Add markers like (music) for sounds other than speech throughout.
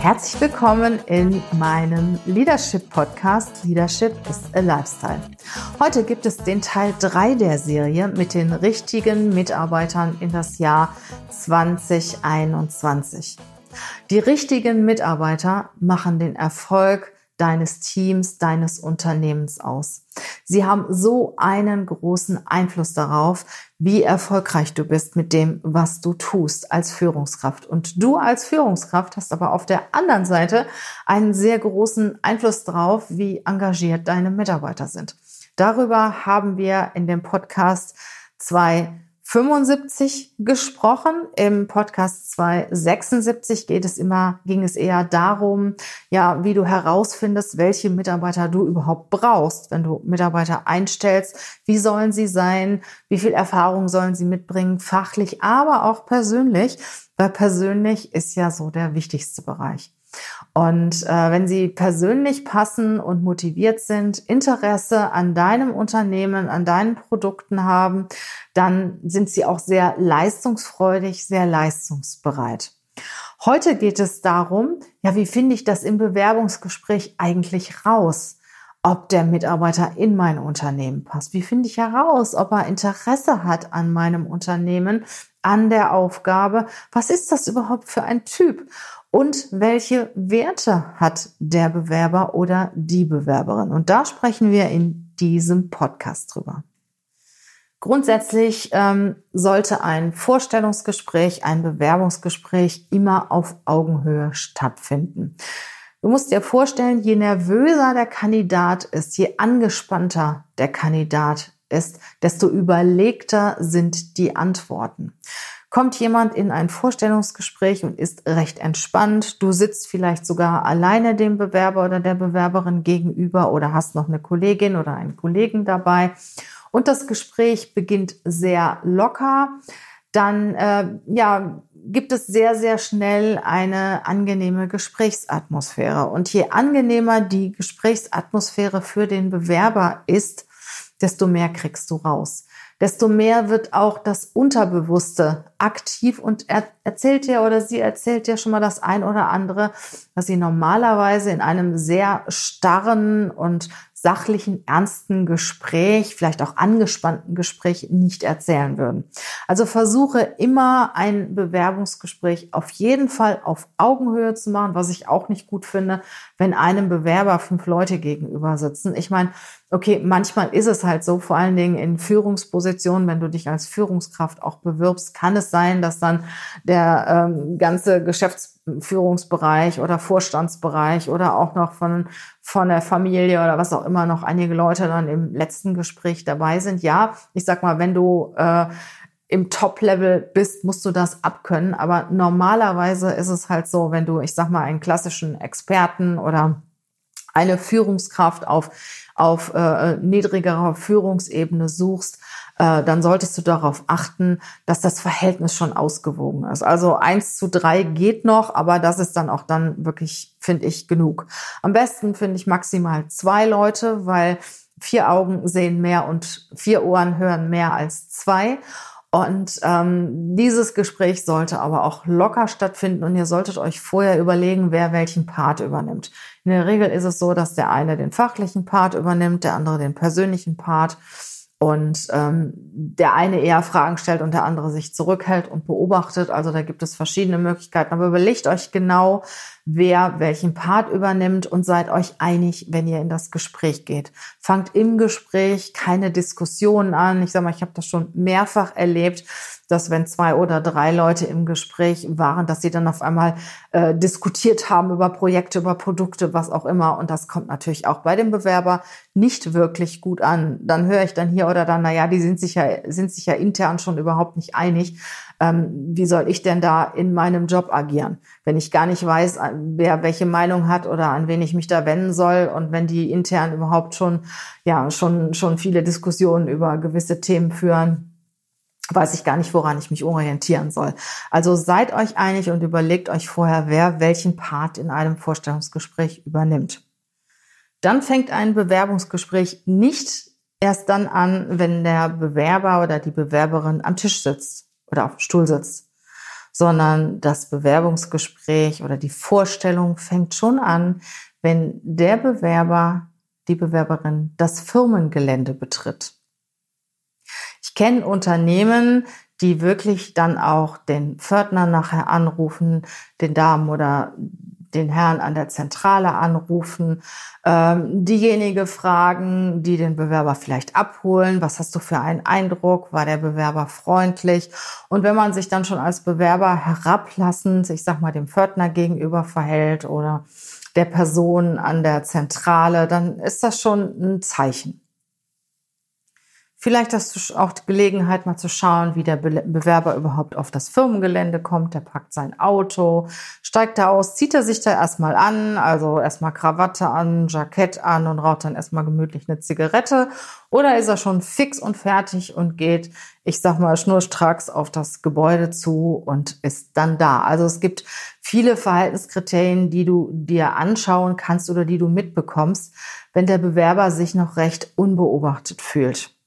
Herzlich willkommen in meinem Leadership Podcast Leadership is a Lifestyle. Heute gibt es den Teil 3 der Serie mit den richtigen Mitarbeitern in das Jahr 2021. Die richtigen Mitarbeiter machen den Erfolg deines Teams, deines Unternehmens aus. Sie haben so einen großen Einfluss darauf, wie erfolgreich du bist mit dem, was du tust als Führungskraft. Und du als Führungskraft hast aber auf der anderen Seite einen sehr großen Einfluss darauf, wie engagiert deine Mitarbeiter sind. Darüber haben wir in dem Podcast zwei 75 gesprochen. Im Podcast 276 geht es immer, ging es eher darum, ja, wie du herausfindest, welche Mitarbeiter du überhaupt brauchst, wenn du Mitarbeiter einstellst. Wie sollen sie sein? Wie viel Erfahrung sollen sie mitbringen? Fachlich, aber auch persönlich. Weil persönlich ist ja so der wichtigste Bereich. Und äh, wenn sie persönlich passen und motiviert sind, Interesse an deinem Unternehmen, an deinen Produkten haben, dann sind sie auch sehr leistungsfreudig, sehr leistungsbereit. Heute geht es darum, ja, wie finde ich das im Bewerbungsgespräch eigentlich raus? ob der Mitarbeiter in mein Unternehmen passt. Wie finde ich heraus, ob er Interesse hat an meinem Unternehmen, an der Aufgabe? Was ist das überhaupt für ein Typ? Und welche Werte hat der Bewerber oder die Bewerberin. Und da sprechen wir in diesem Podcast drüber. Grundsätzlich ähm, sollte ein Vorstellungsgespräch, ein Bewerbungsgespräch immer auf Augenhöhe stattfinden. Du musst dir vorstellen, je nervöser der Kandidat ist, je angespannter der Kandidat ist, desto überlegter sind die Antworten. Kommt jemand in ein Vorstellungsgespräch und ist recht entspannt, du sitzt vielleicht sogar alleine dem Bewerber oder der Bewerberin gegenüber oder hast noch eine Kollegin oder einen Kollegen dabei. Und das Gespräch beginnt sehr locker, dann äh, ja, gibt es sehr, sehr schnell eine angenehme Gesprächsatmosphäre. Und je angenehmer die Gesprächsatmosphäre für den Bewerber ist, desto mehr kriegst du raus desto mehr wird auch das Unterbewusste aktiv und er erzählt dir oder sie erzählt dir schon mal das ein oder andere, was sie normalerweise in einem sehr starren und sachlichen, ernsten Gespräch, vielleicht auch angespannten Gespräch nicht erzählen würden. Also versuche immer ein Bewerbungsgespräch auf jeden Fall auf Augenhöhe zu machen, was ich auch nicht gut finde, wenn einem Bewerber fünf Leute gegenüber sitzen. Ich meine, okay, manchmal ist es halt so, vor allen Dingen in Führungspositionen, wenn du dich als Führungskraft auch bewirbst, kann es sein, dass dann der ähm, ganze Geschäftsführungsbereich oder Vorstandsbereich oder auch noch von, von der Familie oder was auch immer noch einige Leute dann im letzten Gespräch dabei sind. Ja, ich sag mal, wenn du äh, im Top-Level bist, musst du das abkönnen. Aber normalerweise ist es halt so, wenn du, ich sag mal, einen klassischen Experten oder eine Führungskraft auf, auf äh, niedrigerer Führungsebene suchst, äh, dann solltest du darauf achten, dass das Verhältnis schon ausgewogen ist. Also eins zu drei geht noch, aber das ist dann auch dann wirklich, finde ich, genug. Am besten finde ich maximal zwei Leute, weil vier Augen sehen mehr und vier Ohren hören mehr als zwei. Und ähm, dieses Gespräch sollte aber auch locker stattfinden und ihr solltet euch vorher überlegen, wer welchen Part übernimmt. In der Regel ist es so, dass der eine den fachlichen Part übernimmt, der andere den persönlichen Part und ähm, der eine eher Fragen stellt und der andere sich zurückhält und beobachtet. Also da gibt es verschiedene Möglichkeiten. Aber überlegt euch genau, wer welchen Part übernimmt und seid euch einig, wenn ihr in das Gespräch geht. Fangt im Gespräch keine Diskussionen an. Ich sage mal, ich habe das schon mehrfach erlebt, dass wenn zwei oder drei Leute im Gespräch waren, dass sie dann auf einmal äh, diskutiert haben über Projekte, über Produkte, was auch immer. Und das kommt natürlich auch bei dem Bewerber nicht wirklich gut an. Dann höre ich dann hier oder da, na ja, die sind sich ja, sind sich ja intern schon überhaupt nicht einig. Ähm, wie soll ich denn da in meinem Job agieren, wenn ich gar nicht weiß, wer welche Meinung hat oder an wen ich mich da wenden soll und wenn die intern überhaupt schon, ja, schon, schon viele Diskussionen über gewisse Themen führen weiß ich gar nicht, woran ich mich orientieren soll. Also seid euch einig und überlegt euch vorher, wer welchen Part in einem Vorstellungsgespräch übernimmt. Dann fängt ein Bewerbungsgespräch nicht erst dann an, wenn der Bewerber oder die Bewerberin am Tisch sitzt oder auf dem Stuhl sitzt, sondern das Bewerbungsgespräch oder die Vorstellung fängt schon an, wenn der Bewerber, die Bewerberin das Firmengelände betritt. Ich kenne Unternehmen, die wirklich dann auch den Pförtner nachher anrufen, den Damen oder den Herrn an der Zentrale anrufen, ähm, diejenige fragen, die den Bewerber vielleicht abholen, was hast du für einen Eindruck, war der Bewerber freundlich? Und wenn man sich dann schon als Bewerber herablassend, ich sag mal, dem Pförtner gegenüber verhält oder der Person an der Zentrale, dann ist das schon ein Zeichen. Vielleicht hast du auch die Gelegenheit, mal zu schauen, wie der Bewerber überhaupt auf das Firmengelände kommt. Der packt sein Auto, steigt da aus, zieht er sich da erstmal an, also erstmal Krawatte an, Jackett an und raucht dann erstmal gemütlich eine Zigarette. Oder ist er schon fix und fertig und geht, ich sag mal, schnurstracks auf das Gebäude zu und ist dann da. Also es gibt viele Verhaltenskriterien, die du dir anschauen kannst oder die du mitbekommst, wenn der Bewerber sich noch recht unbeobachtet fühlt.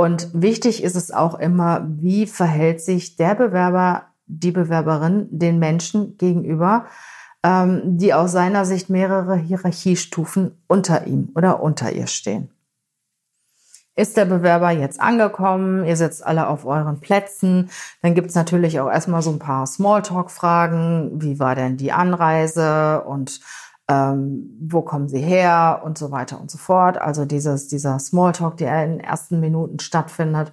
Und wichtig ist es auch immer, wie verhält sich der Bewerber, die Bewerberin den Menschen gegenüber, ähm, die aus seiner Sicht mehrere Hierarchiestufen unter ihm oder unter ihr stehen. Ist der Bewerber jetzt angekommen? Ihr sitzt alle auf euren Plätzen. Dann gibt es natürlich auch erstmal so ein paar Smalltalk-Fragen. Wie war denn die Anreise? Und ähm, wo kommen sie her und so weiter und so fort. Also dieses, dieser Smalltalk, der in den ersten Minuten stattfindet.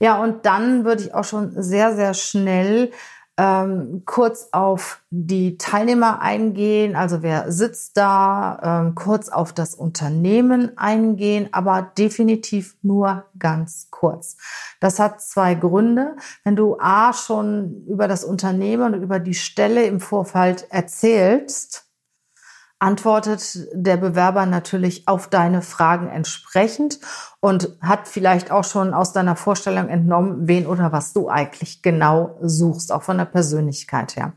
Ja, und dann würde ich auch schon sehr, sehr schnell ähm, kurz auf die Teilnehmer eingehen, also wer sitzt da, ähm, kurz auf das Unternehmen eingehen, aber definitiv nur ganz kurz. Das hat zwei Gründe. Wenn du A schon über das Unternehmen und über die Stelle im Vorfeld erzählst, antwortet der Bewerber natürlich auf deine Fragen entsprechend und hat vielleicht auch schon aus deiner Vorstellung entnommen, wen oder was du eigentlich genau suchst, auch von der Persönlichkeit her.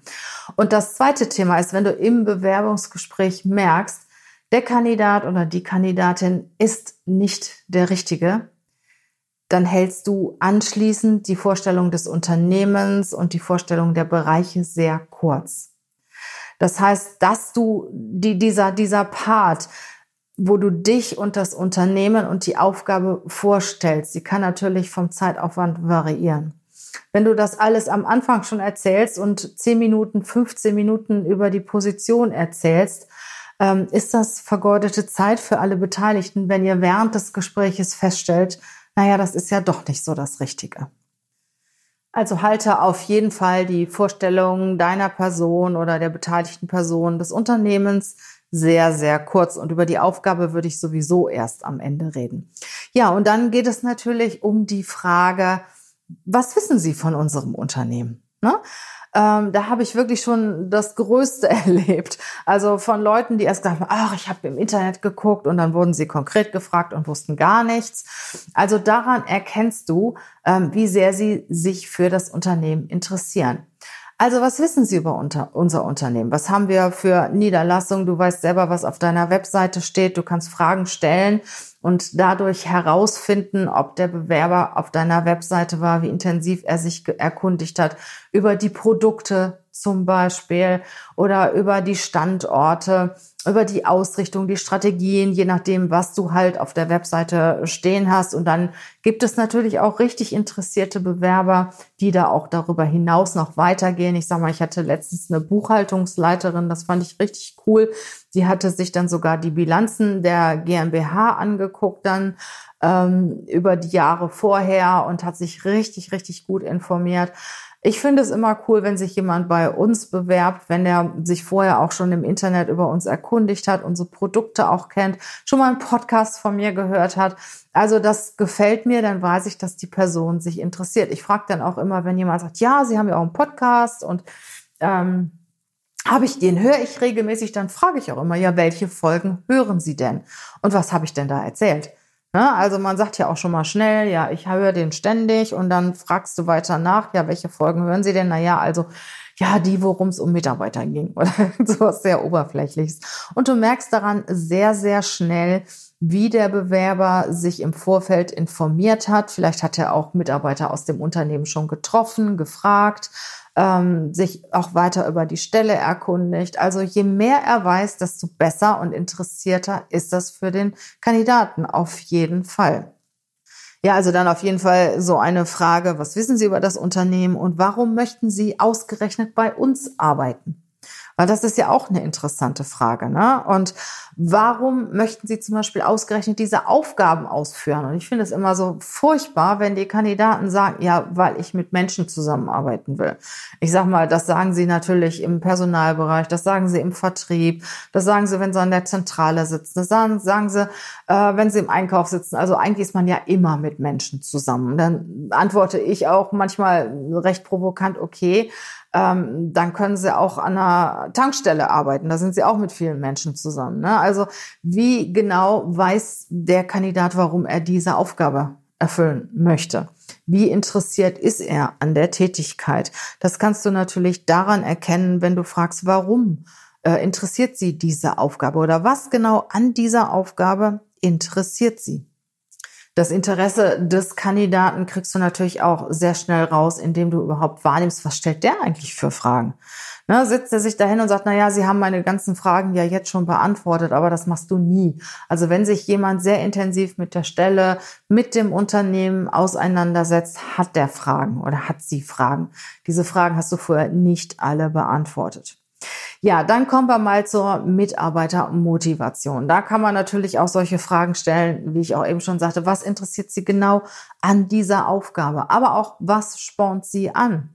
Und das zweite Thema ist, wenn du im Bewerbungsgespräch merkst, der Kandidat oder die Kandidatin ist nicht der Richtige, dann hältst du anschließend die Vorstellung des Unternehmens und die Vorstellung der Bereiche sehr kurz. Das heißt, dass du die, dieser, dieser Part, wo du dich und das Unternehmen und die Aufgabe vorstellst, die kann natürlich vom Zeitaufwand variieren. Wenn du das alles am Anfang schon erzählst und 10 Minuten, 15 Minuten über die Position erzählst, ähm, ist das vergeudete Zeit für alle Beteiligten, wenn ihr während des Gespräches feststellt, naja, das ist ja doch nicht so das Richtige. Also halte auf jeden Fall die Vorstellung deiner Person oder der beteiligten Person des Unternehmens sehr, sehr kurz. Und über die Aufgabe würde ich sowieso erst am Ende reden. Ja, und dann geht es natürlich um die Frage, was wissen Sie von unserem Unternehmen? Ne? Ähm, da habe ich wirklich schon das Größte (laughs) erlebt. Also von Leuten, die erst gesagt haben, ach, ich habe im Internet geguckt und dann wurden sie konkret gefragt und wussten gar nichts. Also daran erkennst du, ähm, wie sehr sie sich für das Unternehmen interessieren. Also was wissen Sie über unter, unser Unternehmen? Was haben wir für Niederlassungen? Du weißt selber, was auf deiner Webseite steht. Du kannst Fragen stellen und dadurch herausfinden, ob der Bewerber auf deiner Webseite war, wie intensiv er sich erkundigt hat über die Produkte zum Beispiel oder über die Standorte über die Ausrichtung, die Strategien, je nachdem, was du halt auf der Webseite stehen hast. Und dann gibt es natürlich auch richtig interessierte Bewerber, die da auch darüber hinaus noch weitergehen. Ich sag mal, ich hatte letztens eine Buchhaltungsleiterin, das fand ich richtig cool. Die hatte sich dann sogar die Bilanzen der GmbH angeguckt dann ähm, über die Jahre vorher und hat sich richtig, richtig gut informiert. Ich finde es immer cool, wenn sich jemand bei uns bewerbt, wenn er sich vorher auch schon im Internet über uns erkundigt hat, unsere Produkte auch kennt, schon mal einen Podcast von mir gehört hat. Also das gefällt mir, dann weiß ich, dass die Person sich interessiert. Ich frage dann auch immer, wenn jemand sagt, ja, Sie haben ja auch einen Podcast und ähm, habe ich den, höre ich regelmäßig, dann frage ich auch immer, ja, welche Folgen hören Sie denn? Und was habe ich denn da erzählt? Ne? Also man sagt ja auch schon mal schnell, ja, ich höre den ständig und dann fragst du weiter nach, ja, welche Folgen hören Sie denn? Naja, also ja, die, worum es um Mitarbeiter ging (laughs) oder sowas sehr oberflächliches. Und du merkst daran sehr, sehr schnell, wie der Bewerber sich im Vorfeld informiert hat. Vielleicht hat er auch Mitarbeiter aus dem Unternehmen schon getroffen, gefragt ähm, sich auch weiter über die Stelle erkundigt. Also je mehr er weiß, desto besser und interessierter ist das für den Kandidaten auf jeden Fall. Ja, also dann auf jeden Fall so eine Frage, was wissen Sie über das Unternehmen und warum möchten Sie ausgerechnet bei uns arbeiten? Weil das ist ja auch eine interessante Frage. Ne? Und warum möchten Sie zum Beispiel ausgerechnet diese Aufgaben ausführen? Und ich finde es immer so furchtbar, wenn die Kandidaten sagen, ja, weil ich mit Menschen zusammenarbeiten will. Ich sag mal, das sagen sie natürlich im Personalbereich, das sagen sie im Vertrieb, das sagen sie, wenn sie an der Zentrale sitzen, das sagen, sagen sie, äh, wenn sie im Einkauf sitzen. Also eigentlich ist man ja immer mit Menschen zusammen. Dann antworte ich auch manchmal recht provokant, okay, ähm, dann können sie auch an einer Tankstelle arbeiten. Da sind sie auch mit vielen Menschen zusammen. Ne? Also wie genau weiß der Kandidat, warum er diese Aufgabe erfüllen möchte? Wie interessiert ist er an der Tätigkeit? Das kannst du natürlich daran erkennen, wenn du fragst, warum äh, interessiert sie diese Aufgabe oder was genau an dieser Aufgabe interessiert sie? Das Interesse des Kandidaten kriegst du natürlich auch sehr schnell raus, indem du überhaupt wahrnimmst, was stellt der eigentlich für Fragen? Ne, sitzt er sich dahin und sagt, na ja, Sie haben meine ganzen Fragen ja jetzt schon beantwortet, aber das machst du nie. Also wenn sich jemand sehr intensiv mit der Stelle, mit dem Unternehmen auseinandersetzt, hat der Fragen oder hat sie Fragen. Diese Fragen hast du vorher nicht alle beantwortet. Ja, dann kommen wir mal zur Mitarbeitermotivation. Da kann man natürlich auch solche Fragen stellen, wie ich auch eben schon sagte. Was interessiert Sie genau an dieser Aufgabe? Aber auch, was spornt Sie an?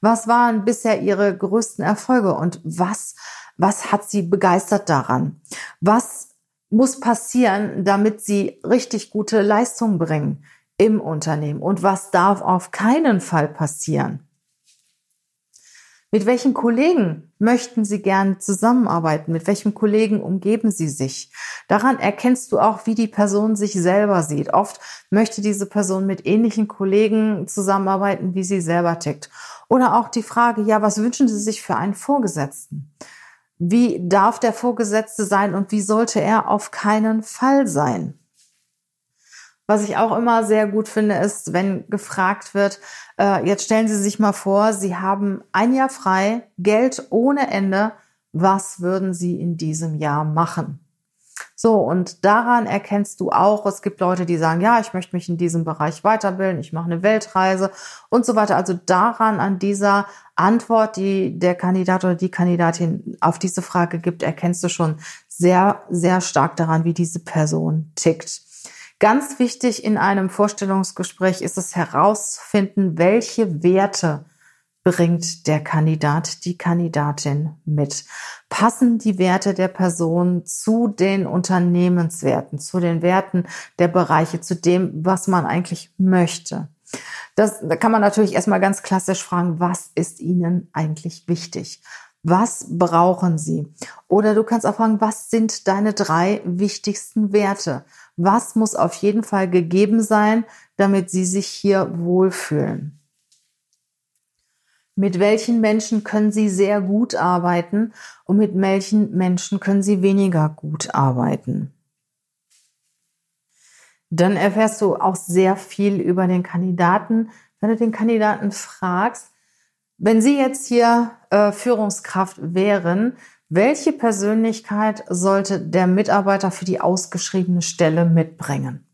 Was waren bisher Ihre größten Erfolge und was, was hat Sie begeistert daran? Was muss passieren, damit Sie richtig gute Leistungen bringen im Unternehmen? Und was darf auf keinen Fall passieren? Mit welchen Kollegen möchten Sie gern zusammenarbeiten? Mit welchem Kollegen umgeben Sie sich? Daran erkennst du auch, wie die Person sich selber sieht. Oft möchte diese Person mit ähnlichen Kollegen zusammenarbeiten, wie sie selber tickt. Oder auch die Frage, ja, was wünschen Sie sich für einen Vorgesetzten? Wie darf der Vorgesetzte sein und wie sollte er auf keinen Fall sein? Was ich auch immer sehr gut finde, ist, wenn gefragt wird, äh, jetzt stellen Sie sich mal vor, Sie haben ein Jahr frei, Geld ohne Ende. Was würden Sie in diesem Jahr machen? So, und daran erkennst du auch, es gibt Leute, die sagen, ja, ich möchte mich in diesem Bereich weiterbilden, ich mache eine Weltreise und so weiter. Also daran, an dieser Antwort, die der Kandidat oder die Kandidatin auf diese Frage gibt, erkennst du schon sehr, sehr stark daran, wie diese Person tickt. Ganz wichtig in einem Vorstellungsgespräch ist es herausfinden, welche Werte bringt der Kandidat, die Kandidatin mit? Passen die Werte der Person zu den Unternehmenswerten, zu den Werten der Bereiche, zu dem, was man eigentlich möchte? Das, da kann man natürlich erstmal ganz klassisch fragen, was ist Ihnen eigentlich wichtig? Was brauchen Sie? Oder du kannst auch fragen, was sind deine drei wichtigsten Werte? Was muss auf jeden Fall gegeben sein, damit Sie sich hier wohlfühlen? Mit welchen Menschen können Sie sehr gut arbeiten und mit welchen Menschen können Sie weniger gut arbeiten? Dann erfährst du auch sehr viel über den Kandidaten, wenn du den Kandidaten fragst, wenn Sie jetzt hier äh, Führungskraft wären, welche Persönlichkeit sollte der Mitarbeiter für die ausgeschriebene Stelle mitbringen?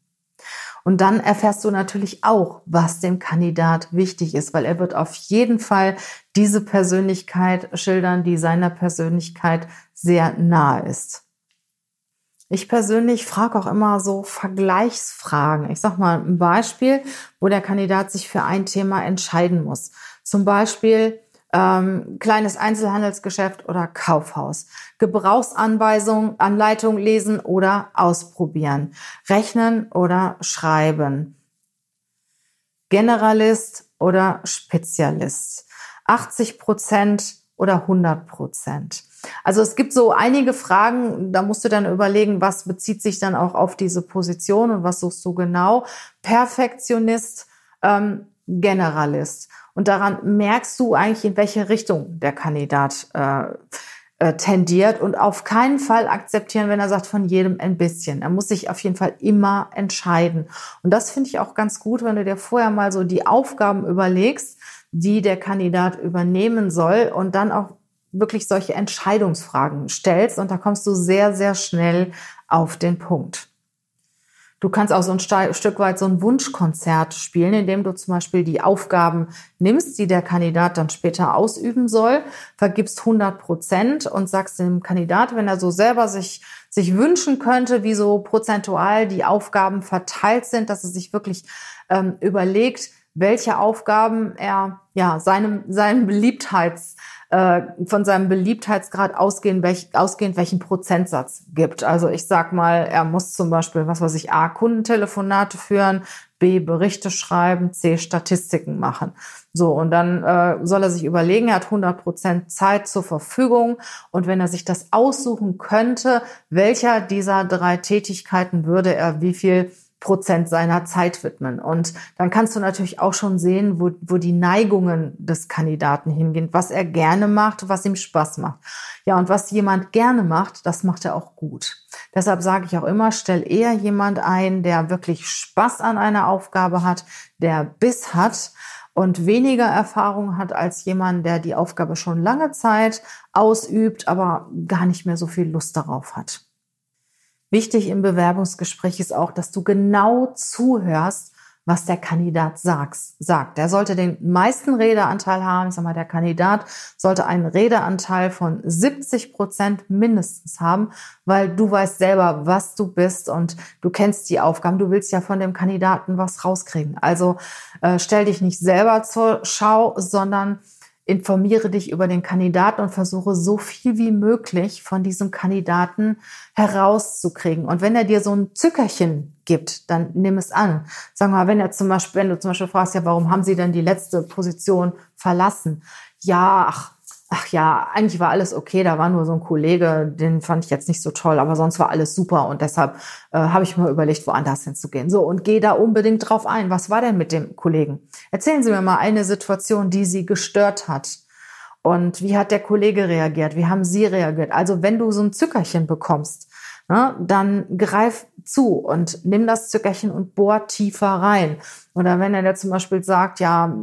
Und dann erfährst du natürlich auch, was dem Kandidat wichtig ist, weil er wird auf jeden Fall diese Persönlichkeit schildern, die seiner Persönlichkeit sehr nahe ist. Ich persönlich frage auch immer so Vergleichsfragen. Ich sage mal ein Beispiel, wo der Kandidat sich für ein Thema entscheiden muss. Zum Beispiel ähm, kleines Einzelhandelsgeschäft oder Kaufhaus. Gebrauchsanweisung, Anleitung lesen oder ausprobieren. Rechnen oder schreiben. Generalist oder Spezialist. 80 Prozent oder 100 Prozent. Also es gibt so einige Fragen, da musst du dann überlegen, was bezieht sich dann auch auf diese Position und was suchst du genau. Perfektionist, ähm, Generalist. Und daran merkst du eigentlich, in welche Richtung der Kandidat äh, äh, tendiert und auf keinen Fall akzeptieren, wenn er sagt, von jedem ein bisschen. Er muss sich auf jeden Fall immer entscheiden. Und das finde ich auch ganz gut, wenn du dir vorher mal so die Aufgaben überlegst, die der Kandidat übernehmen soll und dann auch wirklich solche Entscheidungsfragen stellst und da kommst du sehr, sehr schnell auf den Punkt. Du kannst auch so ein Stück weit so ein Wunschkonzert spielen, indem du zum Beispiel die Aufgaben nimmst, die der Kandidat dann später ausüben soll, vergibst 100 Prozent und sagst dem Kandidat, wenn er so selber sich, sich wünschen könnte, wie so prozentual die Aufgaben verteilt sind, dass er sich wirklich ähm, überlegt, welche Aufgaben er ja seinem, seinem Beliebtheits äh, von seinem Beliebtheitsgrad ausgehend, welch, ausgehend welchen Prozentsatz gibt. Also ich sag mal, er muss zum Beispiel, was weiß ich, A, Kundentelefonate führen, B, Berichte schreiben, C, Statistiken machen. So, und dann äh, soll er sich überlegen, er hat 100 Prozent Zeit zur Verfügung. Und wenn er sich das aussuchen könnte, welcher dieser drei Tätigkeiten würde er wie viel Prozent seiner Zeit widmen. Und dann kannst du natürlich auch schon sehen, wo, wo die Neigungen des Kandidaten hingehen, was er gerne macht, was ihm Spaß macht. Ja, und was jemand gerne macht, das macht er auch gut. Deshalb sage ich auch immer, stell eher jemand ein, der wirklich Spaß an einer Aufgabe hat, der Biss hat und weniger Erfahrung hat als jemand, der die Aufgabe schon lange Zeit ausübt, aber gar nicht mehr so viel Lust darauf hat. Wichtig im Bewerbungsgespräch ist auch, dass du genau zuhörst, was der Kandidat sagt. Er sollte den meisten Redeanteil haben. Ich sag mal, der Kandidat sollte einen Redeanteil von 70 Prozent mindestens haben, weil du weißt selber, was du bist und du kennst die Aufgaben. Du willst ja von dem Kandidaten was rauskriegen. Also äh, stell dich nicht selber zur Schau, sondern informiere dich über den Kandidaten und versuche so viel wie möglich von diesem Kandidaten herauszukriegen. Und wenn er dir so ein Zückerchen gibt, dann nimm es an. Sag mal, wenn er zum Beispiel, wenn du zum Beispiel fragst, ja, warum haben Sie denn die letzte Position verlassen? Ja, ach, ach ja, eigentlich war alles okay, da war nur so ein Kollege, den fand ich jetzt nicht so toll, aber sonst war alles super und deshalb äh, habe ich mir überlegt, woanders hinzugehen. So, und geh da unbedingt drauf ein. Was war denn mit dem Kollegen? Erzählen Sie mir mal eine Situation, die Sie gestört hat. Und wie hat der Kollege reagiert? Wie haben Sie reagiert? Also wenn du so ein Zückerchen bekommst, ne, dann greif zu und nimm das Zückerchen und bohr tiefer rein. Oder wenn er dir zum Beispiel sagt, ja,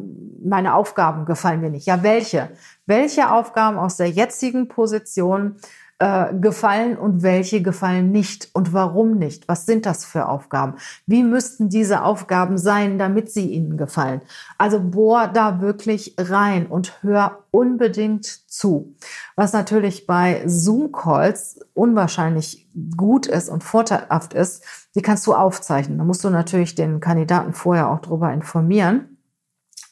meine Aufgaben gefallen mir nicht. Ja, welche? Welche Aufgaben aus der jetzigen Position äh, gefallen und welche gefallen nicht und warum nicht? Was sind das für Aufgaben? Wie müssten diese Aufgaben sein, damit sie Ihnen gefallen? Also bohr da wirklich rein und hör unbedingt zu. Was natürlich bei Zoom-Calls unwahrscheinlich gut ist und vorteilhaft ist, die kannst du aufzeichnen. Da musst du natürlich den Kandidaten vorher auch darüber informieren.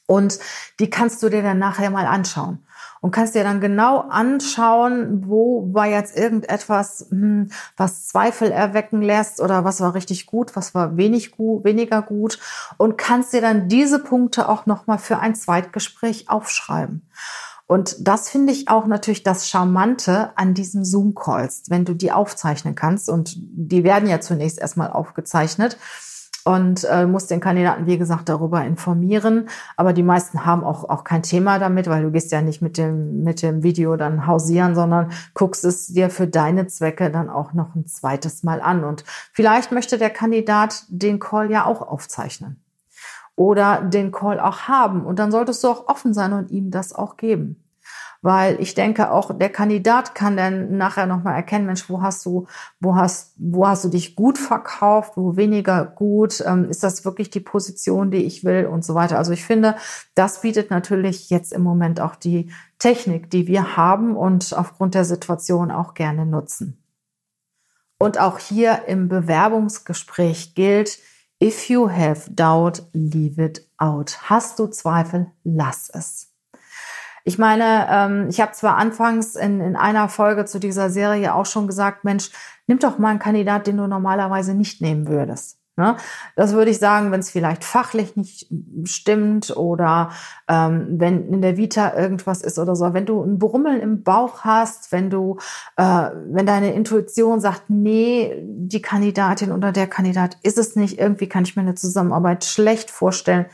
Und die kannst du dir dann nachher mal anschauen und kannst dir dann genau anschauen, wo war jetzt irgendetwas, hm, was Zweifel erwecken lässt oder was war richtig gut, was war wenig gut, weniger gut und kannst dir dann diese Punkte auch nochmal für ein Zweitgespräch aufschreiben. Und das finde ich auch natürlich das Charmante an diesen Zoom-Calls, wenn du die aufzeichnen kannst. Und die werden ja zunächst erstmal aufgezeichnet und äh, muss den Kandidaten, wie gesagt, darüber informieren. Aber die meisten haben auch, auch kein Thema damit, weil du gehst ja nicht mit dem, mit dem Video dann hausieren, sondern guckst es dir für deine Zwecke dann auch noch ein zweites Mal an. Und vielleicht möchte der Kandidat den Call ja auch aufzeichnen oder den Call auch haben. Und dann solltest du auch offen sein und ihm das auch geben weil ich denke auch der Kandidat kann dann nachher nochmal erkennen, Mensch, wo hast du, wo hast, wo hast du dich gut verkauft, wo weniger gut, ähm, ist das wirklich die Position, die ich will und so weiter. Also ich finde, das bietet natürlich jetzt im Moment auch die Technik, die wir haben und aufgrund der Situation auch gerne nutzen. Und auch hier im Bewerbungsgespräch gilt, if you have doubt, leave it out. Hast du Zweifel, lass es. Ich meine, ähm, ich habe zwar anfangs in, in einer Folge zu dieser Serie auch schon gesagt, Mensch, nimm doch mal einen Kandidat, den du normalerweise nicht nehmen würdest. Ne? Das würde ich sagen, wenn es vielleicht fachlich nicht stimmt oder ähm, wenn in der Vita irgendwas ist oder so. Wenn du ein Brummeln im Bauch hast, wenn du, äh, wenn deine Intuition sagt, nee, die Kandidatin oder der Kandidat ist es nicht, irgendwie kann ich mir eine Zusammenarbeit schlecht vorstellen,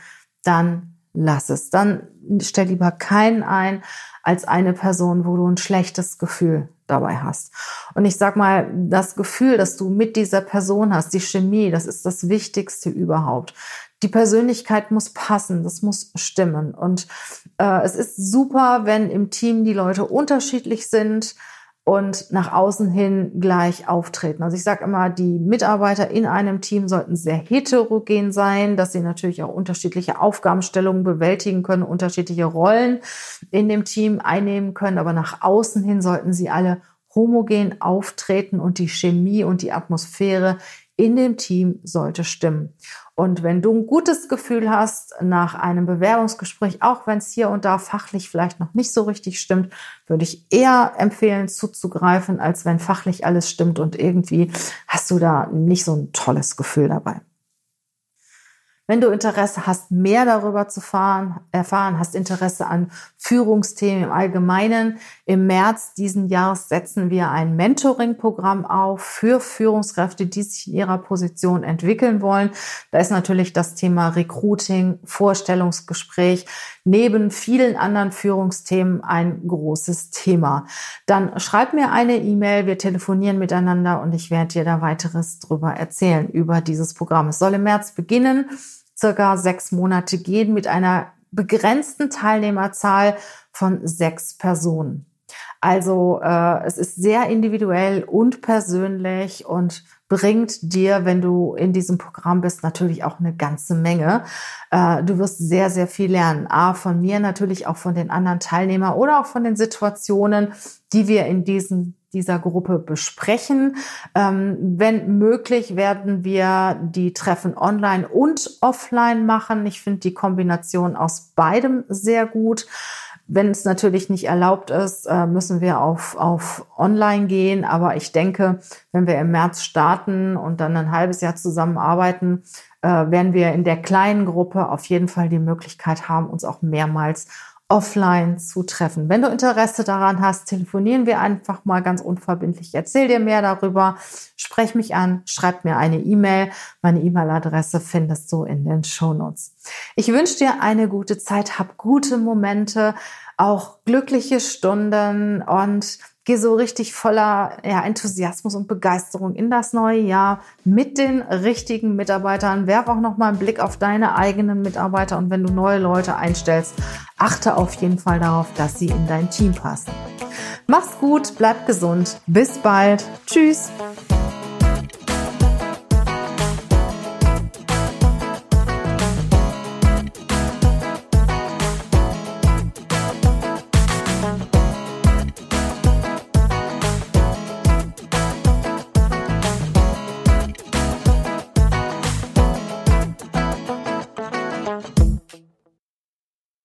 dann lass es. Dann stell lieber keinen ein als eine Person, wo du ein schlechtes Gefühl dabei hast. Und ich sag mal, das Gefühl, dass du mit dieser Person hast, die Chemie, das ist das Wichtigste überhaupt. Die Persönlichkeit muss passen, das muss stimmen. Und äh, es ist super, wenn im Team die Leute unterschiedlich sind und nach außen hin gleich auftreten. Also ich sage immer, die Mitarbeiter in einem Team sollten sehr heterogen sein, dass sie natürlich auch unterschiedliche Aufgabenstellungen bewältigen können, unterschiedliche Rollen in dem Team einnehmen können, aber nach außen hin sollten sie alle homogen auftreten und die Chemie und die Atmosphäre in dem Team sollte stimmen. Und wenn du ein gutes Gefühl hast nach einem Bewerbungsgespräch, auch wenn es hier und da fachlich vielleicht noch nicht so richtig stimmt, würde ich eher empfehlen, zuzugreifen, als wenn fachlich alles stimmt und irgendwie hast du da nicht so ein tolles Gefühl dabei. Wenn du Interesse hast, mehr darüber zu fahren, erfahren, hast Interesse an Führungsthemen im Allgemeinen, im März diesen Jahres setzen wir ein Mentoring-Programm auf für Führungskräfte, die sich in ihrer Position entwickeln wollen. Da ist natürlich das Thema Recruiting, Vorstellungsgespräch neben vielen anderen Führungsthemen ein großes Thema. Dann schreib mir eine E-Mail, wir telefonieren miteinander und ich werde dir da weiteres drüber erzählen über dieses Programm. Es soll im März beginnen circa sechs Monate gehen mit einer begrenzten Teilnehmerzahl von sechs Personen. Also äh, es ist sehr individuell und persönlich und bringt dir, wenn du in diesem Programm bist, natürlich auch eine ganze Menge. Äh, du wirst sehr, sehr viel lernen. A, von mir natürlich auch von den anderen Teilnehmern oder auch von den Situationen, die wir in diesem dieser Gruppe besprechen. Ähm, wenn möglich, werden wir die Treffen online und offline machen. Ich finde die Kombination aus beidem sehr gut. Wenn es natürlich nicht erlaubt ist, äh, müssen wir auf, auf online gehen. Aber ich denke, wenn wir im März starten und dann ein halbes Jahr zusammenarbeiten, äh, werden wir in der kleinen Gruppe auf jeden Fall die Möglichkeit haben, uns auch mehrmals offline zu treffen. Wenn du Interesse daran hast, telefonieren wir einfach mal ganz unverbindlich. Erzähl dir mehr darüber, sprech mich an, schreib mir eine E-Mail. Meine E-Mail-Adresse findest du in den Shownotes. Ich wünsche dir eine gute Zeit, hab gute Momente, auch glückliche Stunden und geh so richtig voller ja, Enthusiasmus und Begeisterung in das neue Jahr mit den richtigen Mitarbeitern. Werf auch noch mal einen Blick auf deine eigenen Mitarbeiter und wenn du neue Leute einstellst, achte auf jeden Fall darauf, dass sie in dein Team passen. Mach's gut, bleib gesund. Bis bald. Tschüss.